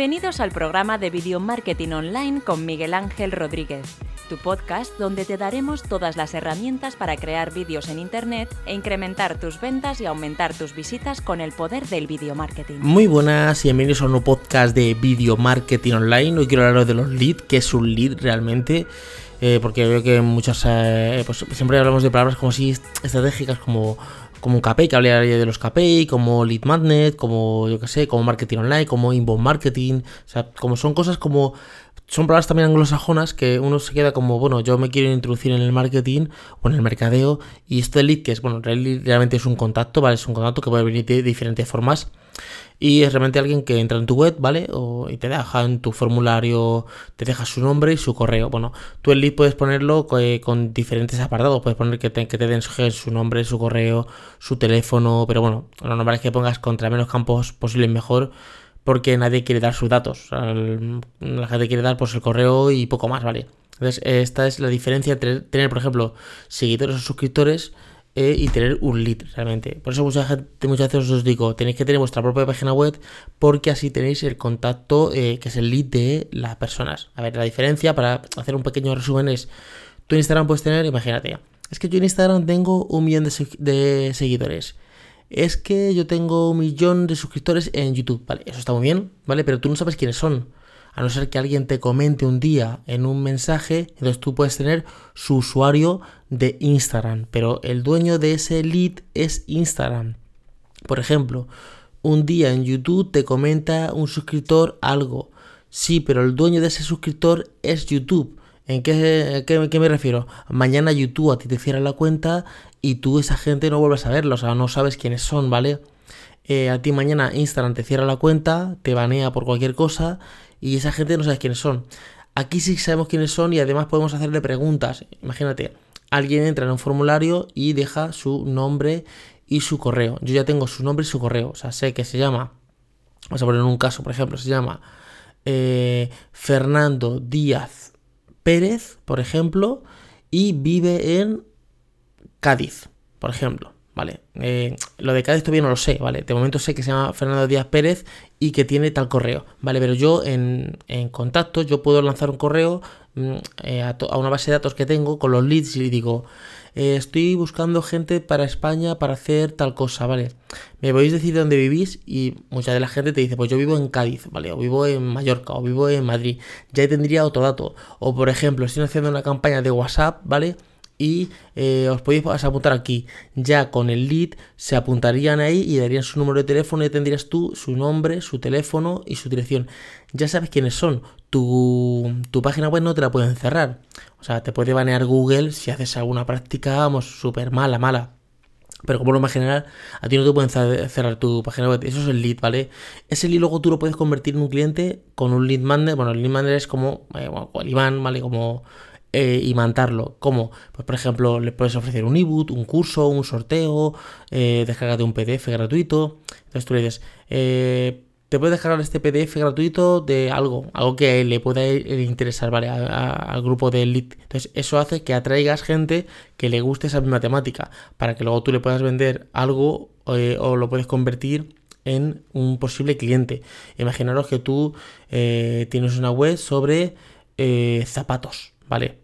Bienvenidos al programa de Video Marketing Online con Miguel Ángel Rodríguez, tu podcast donde te daremos todas las herramientas para crear vídeos en Internet e incrementar tus ventas y aumentar tus visitas con el poder del video marketing. Muy buenas y bienvenidos a un nuevo podcast de Video Marketing Online. Hoy quiero hablaros de los leads, que es un lead realmente. Eh, porque veo que muchas eh, pues siempre hablamos de palabras como si estratégicas como como un KPI, que hablaría de los KPI, como Lead Magnet, como yo que sé, como marketing online, como inbound marketing, o sea, como son cosas como son palabras también anglosajonas que uno se queda como, bueno, yo me quiero introducir en el marketing o en el mercadeo y este lead que es, bueno, realmente es un contacto, ¿vale? Es un contacto que puede venir de diferentes formas y es realmente alguien que entra en tu web, ¿vale? O, y te deja en tu formulario, te deja su nombre y su correo. Bueno, tú el lead puedes ponerlo eh, con, diferentes apartados, puedes poner que te, que den su nombre, su correo, su teléfono, pero bueno, lo normal es que pongas contra menos campos posible mejor porque nadie quiere dar sus datos. la gente quiere dar pues el correo y poco más, ¿vale? Entonces, esta es la diferencia entre tener, por ejemplo, seguidores o suscriptores eh, y tener un lead realmente. Por eso mucha gente, muchas veces os digo, tenéis que tener vuestra propia página web porque así tenéis el contacto eh, que es el lead de las personas. A ver, la diferencia para hacer un pequeño resumen es, en Instagram puedes tener, imagínate, es que yo en Instagram tengo un millón de seguidores. Es que yo tengo un millón de suscriptores en YouTube. Vale, eso está muy bien, ¿vale? Pero tú no sabes quiénes son a no ser que alguien te comente un día en un mensaje, entonces tú puedes tener su usuario de Instagram, pero el dueño de ese lead es Instagram. Por ejemplo, un día en YouTube te comenta un suscriptor algo. Sí, pero el dueño de ese suscriptor es YouTube. ¿En qué, me refiero? Mañana YouTube a ti te cierra la cuenta y tú esa gente no vuelves a verlo, o sea, no sabes quiénes son, ¿vale? Eh, a ti mañana Instagram te cierra la cuenta, te banea por cualquier cosa y esa gente no sabes quiénes son. Aquí sí sabemos quiénes son y además podemos hacerle preguntas. Imagínate, alguien entra en un formulario y deja su nombre y su correo. Yo ya tengo su nombre y su correo. O sea, sé que se llama, vamos a poner un caso, por ejemplo, se llama eh, Fernando Díaz Pérez, por ejemplo, y vive en Cádiz, por ejemplo. ¿Vale? Eh, lo de Cádiz todavía no lo sé, ¿vale? De momento sé que se llama Fernando Díaz Pérez y que tiene tal correo, ¿vale? Pero yo en, en contacto, yo puedo lanzar un correo mm, eh, a, una base de datos que tengo con los leads y digo, eh, estoy buscando gente para España para hacer tal cosa, ¿vale? Me podéis decir dónde vivís y mucha de la gente te dice, pues yo vivo en Cádiz, ¿vale? O vivo en Mallorca, o vivo en Madrid. Ya tendría otro dato. O por ejemplo, estoy haciendo una campaña de WhatsApp, ¿vale? Y eh, os podéis apuntar aquí. Ya con el lead se apuntarían ahí y darían su número de teléfono y tendrías tú su nombre, su teléfono y su dirección. Ya sabes quiénes son. Tu, tu página web no te la pueden cerrar. O sea, te puede banear Google si haces alguna práctica, vamos, súper mala, mala. Pero como lo más general, a ti no te pueden cerrar tu página web. Eso es el lead, ¿vale? Ese lead luego tú lo puedes convertir en un cliente con un lead manager. Bueno, el lead manager es como, eh, ¿vale? Como eh, y mandarlo. como Pues por ejemplo, le puedes ofrecer un ebook, un curso, un sorteo, eh, de un PDF gratuito. Entonces tú le dices, eh, te puedes descargar este PDF gratuito de algo, algo que le pueda interesar, ¿vale? al grupo de Elite. Entonces, eso hace que atraigas gente que le guste esa misma temática, para que luego tú le puedas vender algo eh, o lo puedes convertir en un posible cliente. Imaginaros que tú tienes una web sobre zapatos, ¿vale?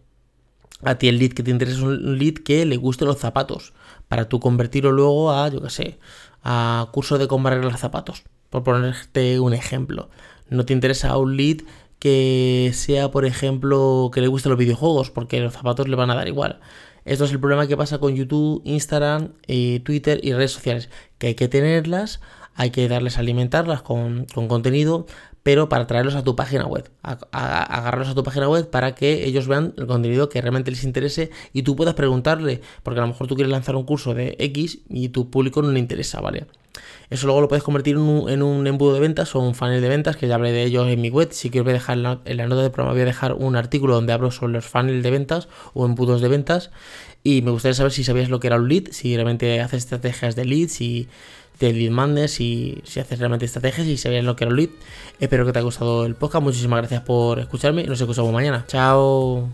A ti el lead que te interesa es un lead que le guste los zapatos, para tú convertirlo luego a, yo qué sé, a curso de cómo arreglar zapatos, por ponerte un ejemplo. No te interesa un lead que sea, por ejemplo, que le gusten los videojuegos, porque los zapatos le van a dar igual. Esto es el problema que pasa con YouTube, Instagram, y Twitter y redes sociales, que hay que tenerlas, hay que darles a alimentarlas con, con contenido, pero para traerlos a tu página web, agarrarlos a tu página web para que ellos vean el contenido que realmente les interese y tú puedas preguntarle, porque a lo mejor tú quieres lanzar un curso de X y tu público no le interesa, ¿vale? Eso luego lo puedes convertir en un, embudo de ventas o un funnel de ventas, que ya hablé de ellos en mi web. Si quieres dejar en la, en la nota de programa voy a dejar un artículo donde hablo sobre los funnels de ventas o embudos de ventas. Y me gustaría saber si sabías lo que era un lead, si realmente haces estrategias de leads, y de lead mandes si, haces realmente estrategias y sabías lo que era un lead. Espero que te haya gustado el podcast. Muchísimas gracias por escucharme y nos escuchamos mañana. Chao.